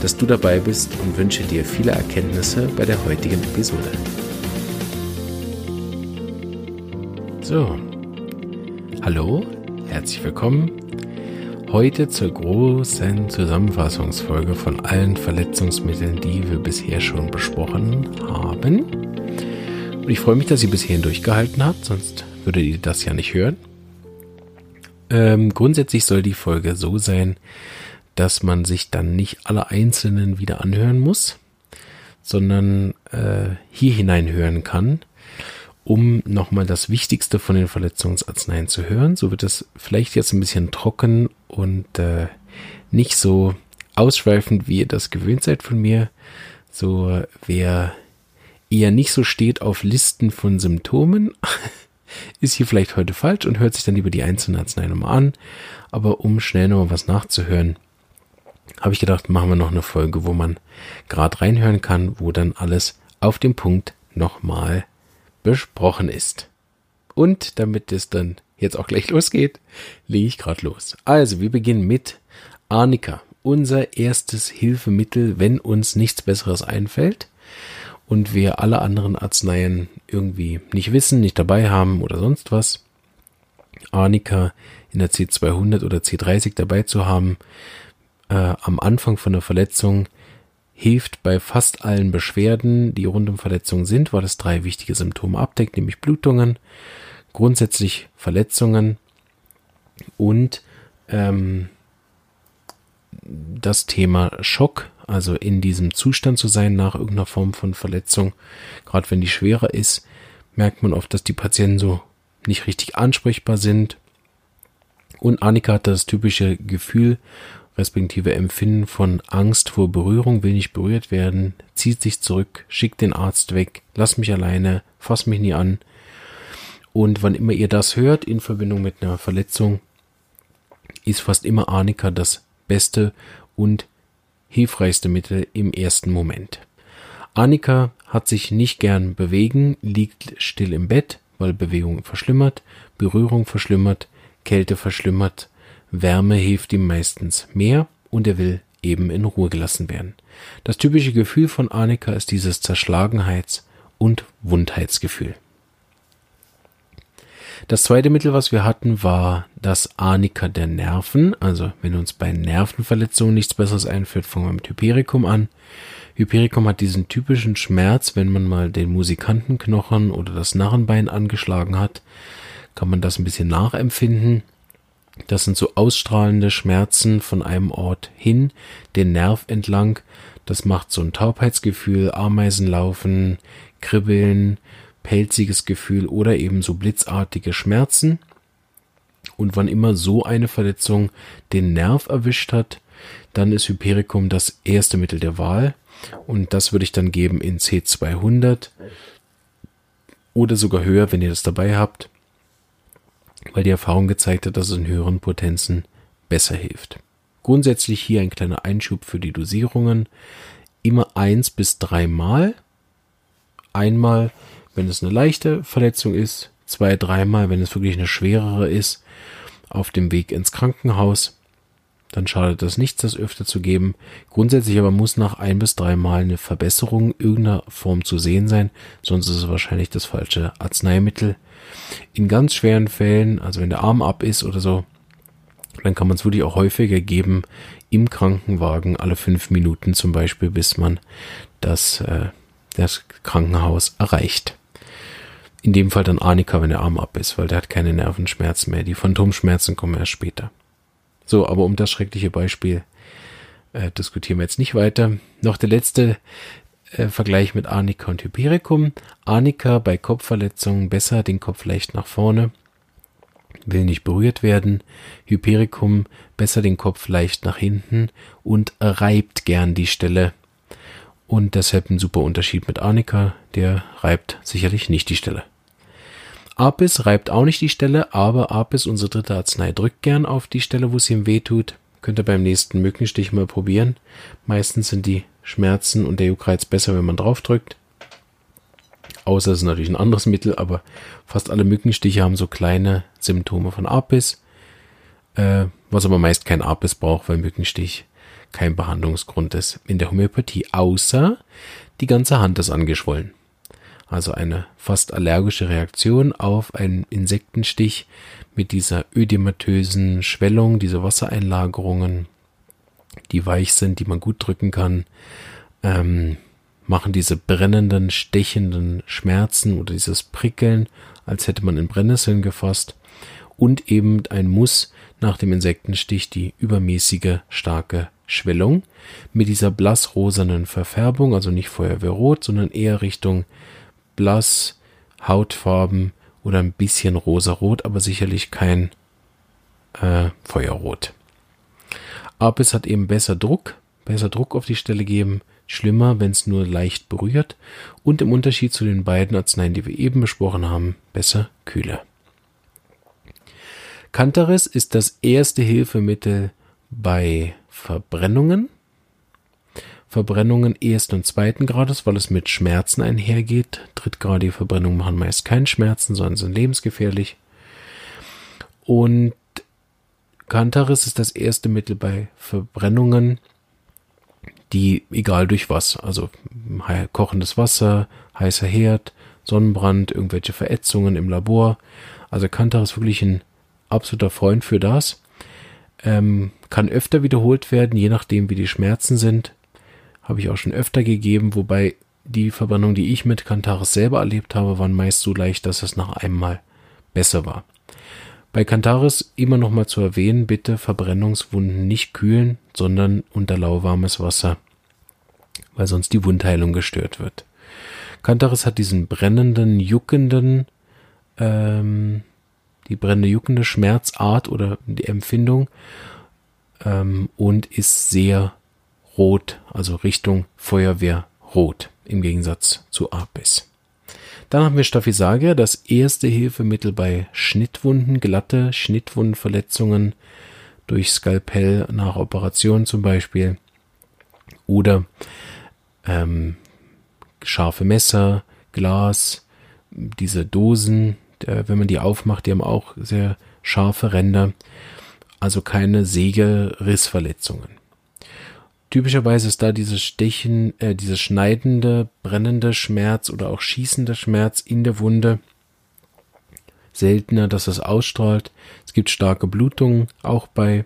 dass du dabei bist und wünsche dir viele Erkenntnisse bei der heutigen Episode. So, hallo, herzlich willkommen. Heute zur großen Zusammenfassungsfolge von allen Verletzungsmitteln, die wir bisher schon besprochen haben. Und ich freue mich, dass ihr bis hierhin durchgehalten habt, sonst würdet ihr das ja nicht hören. Ähm, grundsätzlich soll die Folge so sein, dass man sich dann nicht alle einzelnen wieder anhören muss, sondern äh, hier hineinhören kann, um nochmal das Wichtigste von den Verletzungsarzneien zu hören. So wird es vielleicht jetzt ein bisschen trocken und äh, nicht so ausschweifend, wie ihr das gewöhnt seid von mir. So wer eher nicht so steht auf Listen von Symptomen, ist hier vielleicht heute falsch und hört sich dann lieber die einzelnen Arzneien nochmal an. Aber um schnell nochmal was nachzuhören, habe ich gedacht, machen wir noch eine Folge, wo man gerade reinhören kann, wo dann alles auf dem Punkt nochmal besprochen ist. Und damit es dann jetzt auch gleich losgeht, lege ich gerade los. Also, wir beginnen mit Arnika, unser erstes Hilfemittel, wenn uns nichts Besseres einfällt und wir alle anderen Arzneien irgendwie nicht wissen, nicht dabei haben oder sonst was. Arnika in der C200 oder C30 dabei zu haben, äh, am Anfang von der Verletzung hilft bei fast allen Beschwerden, die rund um Verletzungen sind, weil es drei wichtige Symptome abdeckt, nämlich Blutungen, grundsätzlich Verletzungen und ähm, das Thema Schock, also in diesem Zustand zu sein nach irgendeiner Form von Verletzung. Gerade wenn die schwerer ist, merkt man oft, dass die Patienten so nicht richtig ansprechbar sind. Und Annika hat das typische Gefühl respektive Empfinden von Angst vor Berührung, will nicht berührt werden, zieht sich zurück, schickt den Arzt weg, lass mich alleine, fass mich nie an. Und wann immer ihr das hört in Verbindung mit einer Verletzung, ist fast immer Arnika das beste und hilfreichste Mittel im ersten Moment. Annika hat sich nicht gern bewegen, liegt still im Bett, weil Bewegung verschlimmert, Berührung verschlimmert, Kälte verschlimmert, Wärme hilft ihm meistens mehr und er will eben in Ruhe gelassen werden. Das typische Gefühl von Annika ist dieses Zerschlagenheits- und Wundheitsgefühl. Das zweite Mittel, was wir hatten, war das Arnika der Nerven. Also wenn uns bei Nervenverletzungen nichts Besseres einführt, fangen wir mit Hypericum an. Hypericum hat diesen typischen Schmerz, wenn man mal den Musikantenknochen oder das Narrenbein angeschlagen hat, kann man das ein bisschen nachempfinden. Das sind so ausstrahlende Schmerzen von einem Ort hin, den Nerv entlang. Das macht so ein Taubheitsgefühl, Ameisenlaufen, Kribbeln, pelziges Gefühl oder eben so blitzartige Schmerzen. Und wann immer so eine Verletzung den Nerv erwischt hat, dann ist Hypericum das erste Mittel der Wahl. Und das würde ich dann geben in C200 oder sogar höher, wenn ihr das dabei habt weil die Erfahrung gezeigt hat, dass es in höheren Potenzen besser hilft. Grundsätzlich hier ein kleiner Einschub für die Dosierungen. Immer eins bis dreimal. Einmal, wenn es eine leichte Verletzung ist, zwei, dreimal, wenn es wirklich eine schwerere ist, auf dem Weg ins Krankenhaus. Dann schadet das nichts, das öfter zu geben. Grundsätzlich aber muss nach ein bis dreimal eine Verbesserung irgendeiner Form zu sehen sein, sonst ist es wahrscheinlich das falsche Arzneimittel. In ganz schweren Fällen, also wenn der Arm ab ist oder so, dann kann man es wirklich auch häufiger geben im Krankenwagen, alle fünf Minuten zum Beispiel, bis man das, äh, das Krankenhaus erreicht. In dem Fall dann Arnika, wenn der Arm ab ist, weil der hat keine Nervenschmerzen mehr. Die Phantomschmerzen kommen erst später. So, aber um das schreckliche Beispiel äh, diskutieren wir jetzt nicht weiter. Noch der letzte äh, Vergleich mit Arnika und Hypericum. Arnika bei Kopfverletzungen besser den Kopf leicht nach vorne, will nicht berührt werden. Hypericum besser den Kopf leicht nach hinten und reibt gern die Stelle. Und deshalb ein super Unterschied mit Arnika, der reibt sicherlich nicht die Stelle. Apis reibt auch nicht die Stelle, aber Apis, unsere dritte Arznei, drückt gern auf die Stelle, wo es ihm weh tut. Könnt ihr beim nächsten Mückenstich mal probieren. Meistens sind die Schmerzen und der Juckreiz besser, wenn man drauf drückt. Außer es ist natürlich ein anderes Mittel, aber fast alle Mückenstiche haben so kleine Symptome von Apis. Äh, was aber meist kein Apis braucht, weil Mückenstich kein Behandlungsgrund ist in der Homöopathie, außer die ganze Hand ist angeschwollen. Also eine fast allergische Reaktion auf einen Insektenstich mit dieser ödematösen Schwellung, diese Wassereinlagerungen, die weich sind, die man gut drücken kann, ähm, machen diese brennenden, stechenden Schmerzen oder dieses Prickeln, als hätte man in Brennnesseln gefasst. Und eben ein Muss nach dem Insektenstich die übermäßige starke Schwellung mit dieser blassrosanen Verfärbung, also nicht Feuerwehrrot, sondern eher Richtung blass, Hautfarben oder ein bisschen rosarot, aber sicherlich kein äh, Feuerrot. Apis hat eben besser Druck, besser Druck auf die Stelle geben, schlimmer, wenn es nur leicht berührt und im Unterschied zu den beiden Arzneien, die wir eben besprochen haben, besser kühler. Cantaris ist das erste Hilfemittel bei Verbrennungen. Verbrennungen ersten und zweiten Grades, weil es mit Schmerzen einhergeht. Drittgradige Verbrennungen machen meist keinen Schmerzen, sondern sind lebensgefährlich. Und Cantaris ist das erste Mittel bei Verbrennungen, die egal durch was, also kochendes Wasser, heißer Herd, Sonnenbrand, irgendwelche Verätzungen im Labor. Also Kantar ist wirklich ein absoluter Freund für das. Ähm, kann öfter wiederholt werden, je nachdem wie die Schmerzen sind. Habe ich auch schon öfter gegeben, wobei die Verbrennung, die ich mit Kantaris selber erlebt habe, waren meist so leicht, dass es nach einem Mal besser war. Bei Kantaris immer noch mal zu erwähnen, bitte Verbrennungswunden nicht kühlen, sondern unter lauwarmes Wasser, weil sonst die Wundheilung gestört wird. Kantaris hat diesen brennenden, juckenden, ähm, die brennende, juckende Schmerzart oder die Empfindung ähm, und ist sehr rot, also Richtung Feuerwehrrot im Gegensatz zu Apis. Dann haben wir Staphysagia, das erste Hilfemittel bei Schnittwunden, glatte Schnittwundenverletzungen durch Skalpell nach Operation zum Beispiel oder ähm, scharfe Messer, Glas, diese Dosen, äh, wenn man die aufmacht, die haben auch sehr scharfe Ränder, also keine Sägerissverletzungen. Typischerweise ist da dieses Stechen, äh, dieses schneidende, brennende Schmerz oder auch schießende Schmerz in der Wunde seltener, dass es ausstrahlt. Es gibt starke Blutungen, auch bei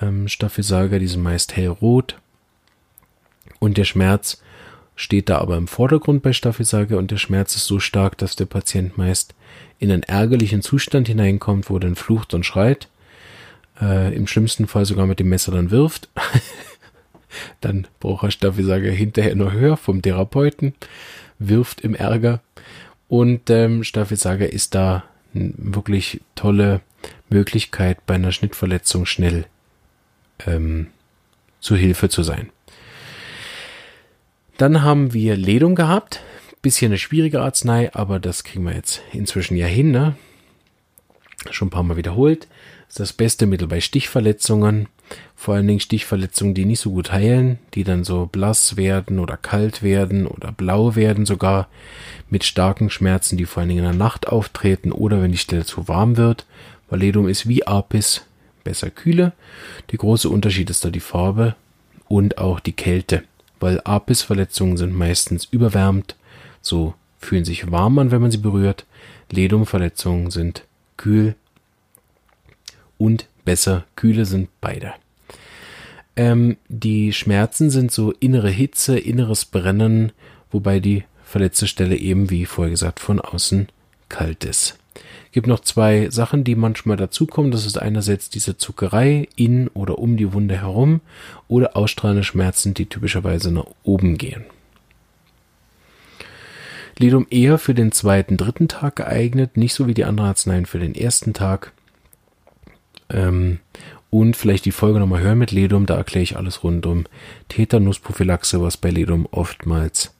ähm, Staphysaga, die sind meist hellrot. Und der Schmerz steht da aber im Vordergrund bei Staphysaga und der Schmerz ist so stark, dass der Patient meist in einen ärgerlichen Zustand hineinkommt, wo er dann flucht und schreit. Äh, Im schlimmsten Fall sogar mit dem Messer dann wirft. Dann braucht er Staphysager hinterher nur höher vom Therapeuten, wirft im Ärger. Und ähm, Staphysager ist da eine wirklich tolle Möglichkeit, bei einer Schnittverletzung schnell ähm, zu Hilfe zu sein. Dann haben wir Ledum gehabt. Bisschen eine schwierige Arznei, aber das kriegen wir jetzt inzwischen ja hin. Ne? Schon ein paar Mal wiederholt. Das beste Mittel bei Stichverletzungen. Vor allen Dingen Stichverletzungen, die nicht so gut heilen, die dann so blass werden oder kalt werden oder blau werden sogar mit starken Schmerzen, die vor allen Dingen in der Nacht auftreten oder wenn die Stelle zu warm wird. Valedum ist wie Apis besser kühle. Der große Unterschied ist da die Farbe und auch die Kälte, weil Apis-Verletzungen sind meistens überwärmt, so fühlen sich warm an, wenn man sie berührt. Ledum-Verletzungen sind kühl und besser kühle sind beide. Ähm, die Schmerzen sind so innere Hitze, inneres Brennen, wobei die verletzte Stelle eben, wie vorher gesagt, von außen kalt ist. Gibt noch zwei Sachen, die manchmal dazukommen. Das ist einerseits diese Zuckerei in oder um die Wunde herum oder ausstrahlende Schmerzen, die typischerweise nach oben gehen. Lidum eher für den zweiten, dritten Tag geeignet, nicht so wie die anderen Arzneien für den ersten Tag. Ähm, und vielleicht die Folge nochmal hören mit Ledum. Da erkläre ich alles rund um Tetanusprophylaxe, was bei Ledum oftmals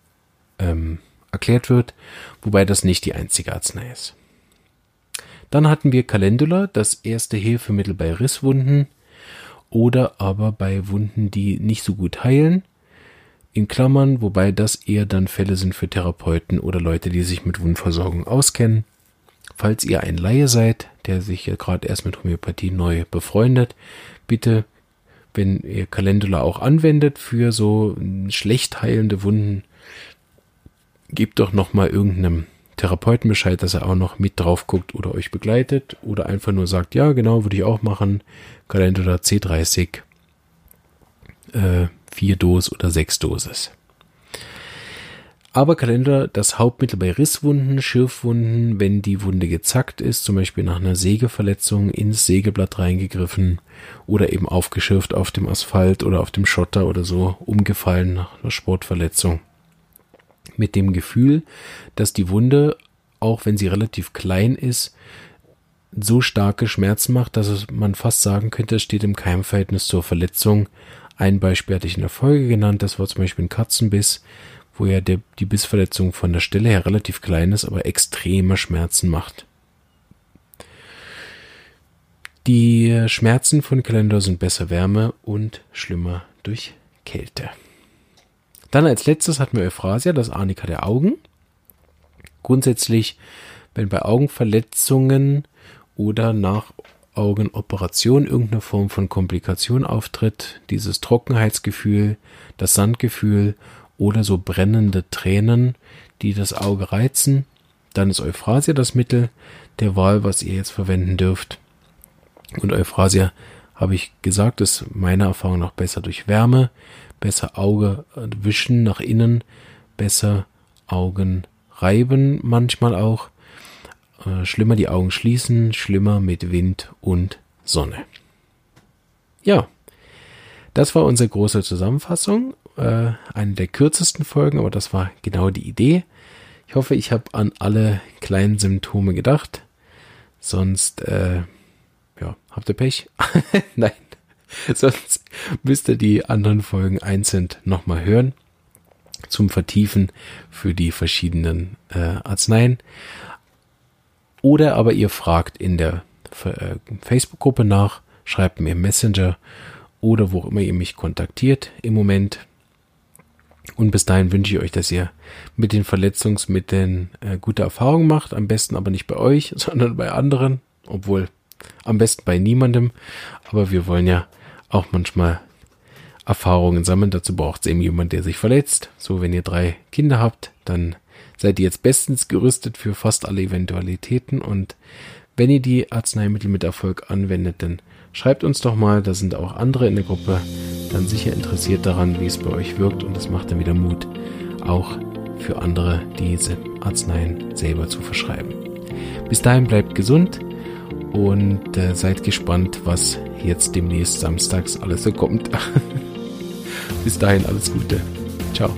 ähm, erklärt wird, wobei das nicht die einzige Arznei ist. Dann hatten wir Calendula, das erste Hilfemittel bei Risswunden oder aber bei Wunden, die nicht so gut heilen. In Klammern, wobei das eher dann Fälle sind für Therapeuten oder Leute, die sich mit Wundversorgung auskennen. Falls ihr ein Laie seid, der sich gerade erst mit Homöopathie neu befreundet, bitte, wenn ihr Calendula auch anwendet für so schlecht heilende Wunden, gebt doch nochmal irgendeinem Therapeuten Bescheid, dass er auch noch mit drauf guckt oder euch begleitet oder einfach nur sagt, ja, genau, würde ich auch machen. Calendula C30, äh, 4 Dos oder 6 Dosis. Aber Kalender das Hauptmittel bei Risswunden, Schürfwunden, wenn die Wunde gezackt ist, zum Beispiel nach einer Sägeverletzung ins Sägeblatt reingegriffen oder eben aufgeschürft auf dem Asphalt oder auf dem Schotter oder so, umgefallen nach einer Sportverletzung. Mit dem Gefühl, dass die Wunde, auch wenn sie relativ klein ist, so starke Schmerzen macht, dass man fast sagen könnte, es steht im Keimverhältnis zur Verletzung. Ein Beispiel hatte ich in der Folge genannt, das war zum Beispiel ein Katzenbiss wo ja der, die Bissverletzung von der Stelle her relativ klein ist, aber extreme Schmerzen macht. Die Schmerzen von Kalender sind besser Wärme und schlimmer durch Kälte. Dann als letztes hatten wir Euphrasia, das Arnika der Augen. Grundsätzlich, wenn bei Augenverletzungen oder nach Augenoperation irgendeine Form von Komplikation auftritt, dieses Trockenheitsgefühl, das Sandgefühl oder so brennende Tränen, die das Auge reizen. Dann ist Euphrasia das Mittel der Wahl, was ihr jetzt verwenden dürft. Und Euphrasia, habe ich gesagt, ist meiner Erfahrung nach besser durch Wärme, besser Auge wischen nach innen, besser Augen reiben manchmal auch, äh, schlimmer die Augen schließen, schlimmer mit Wind und Sonne. Ja, das war unsere große Zusammenfassung äh, eine der kürzesten Folgen, aber das war genau die Idee. Ich hoffe, ich habe an alle kleinen Symptome gedacht. Sonst, äh, ja, habt ihr Pech? Nein. Sonst müsst ihr die anderen Folgen einzeln nochmal hören. Zum Vertiefen für die verschiedenen äh, Arzneien. Oder aber ihr fragt in der äh, Facebook-Gruppe nach, schreibt mir Messenger oder wo immer ihr mich kontaktiert. Im Moment und bis dahin wünsche ich euch, dass ihr mit den Verletzungsmitteln äh, gute Erfahrungen macht. Am besten aber nicht bei euch, sondern bei anderen. Obwohl am besten bei niemandem. Aber wir wollen ja auch manchmal Erfahrungen sammeln. Dazu braucht es eben jemand, der sich verletzt. So, wenn ihr drei Kinder habt, dann seid ihr jetzt bestens gerüstet für fast alle Eventualitäten. Und wenn ihr die Arzneimittel mit Erfolg anwendet, dann schreibt uns doch mal, da sind auch andere in der Gruppe dann sicher interessiert daran, wie es bei euch wirkt und das macht dann wieder Mut, auch für andere diese Arzneien selber zu verschreiben. Bis dahin bleibt gesund und äh, seid gespannt, was jetzt demnächst samstags alles so kommt. Bis dahin alles Gute. Ciao.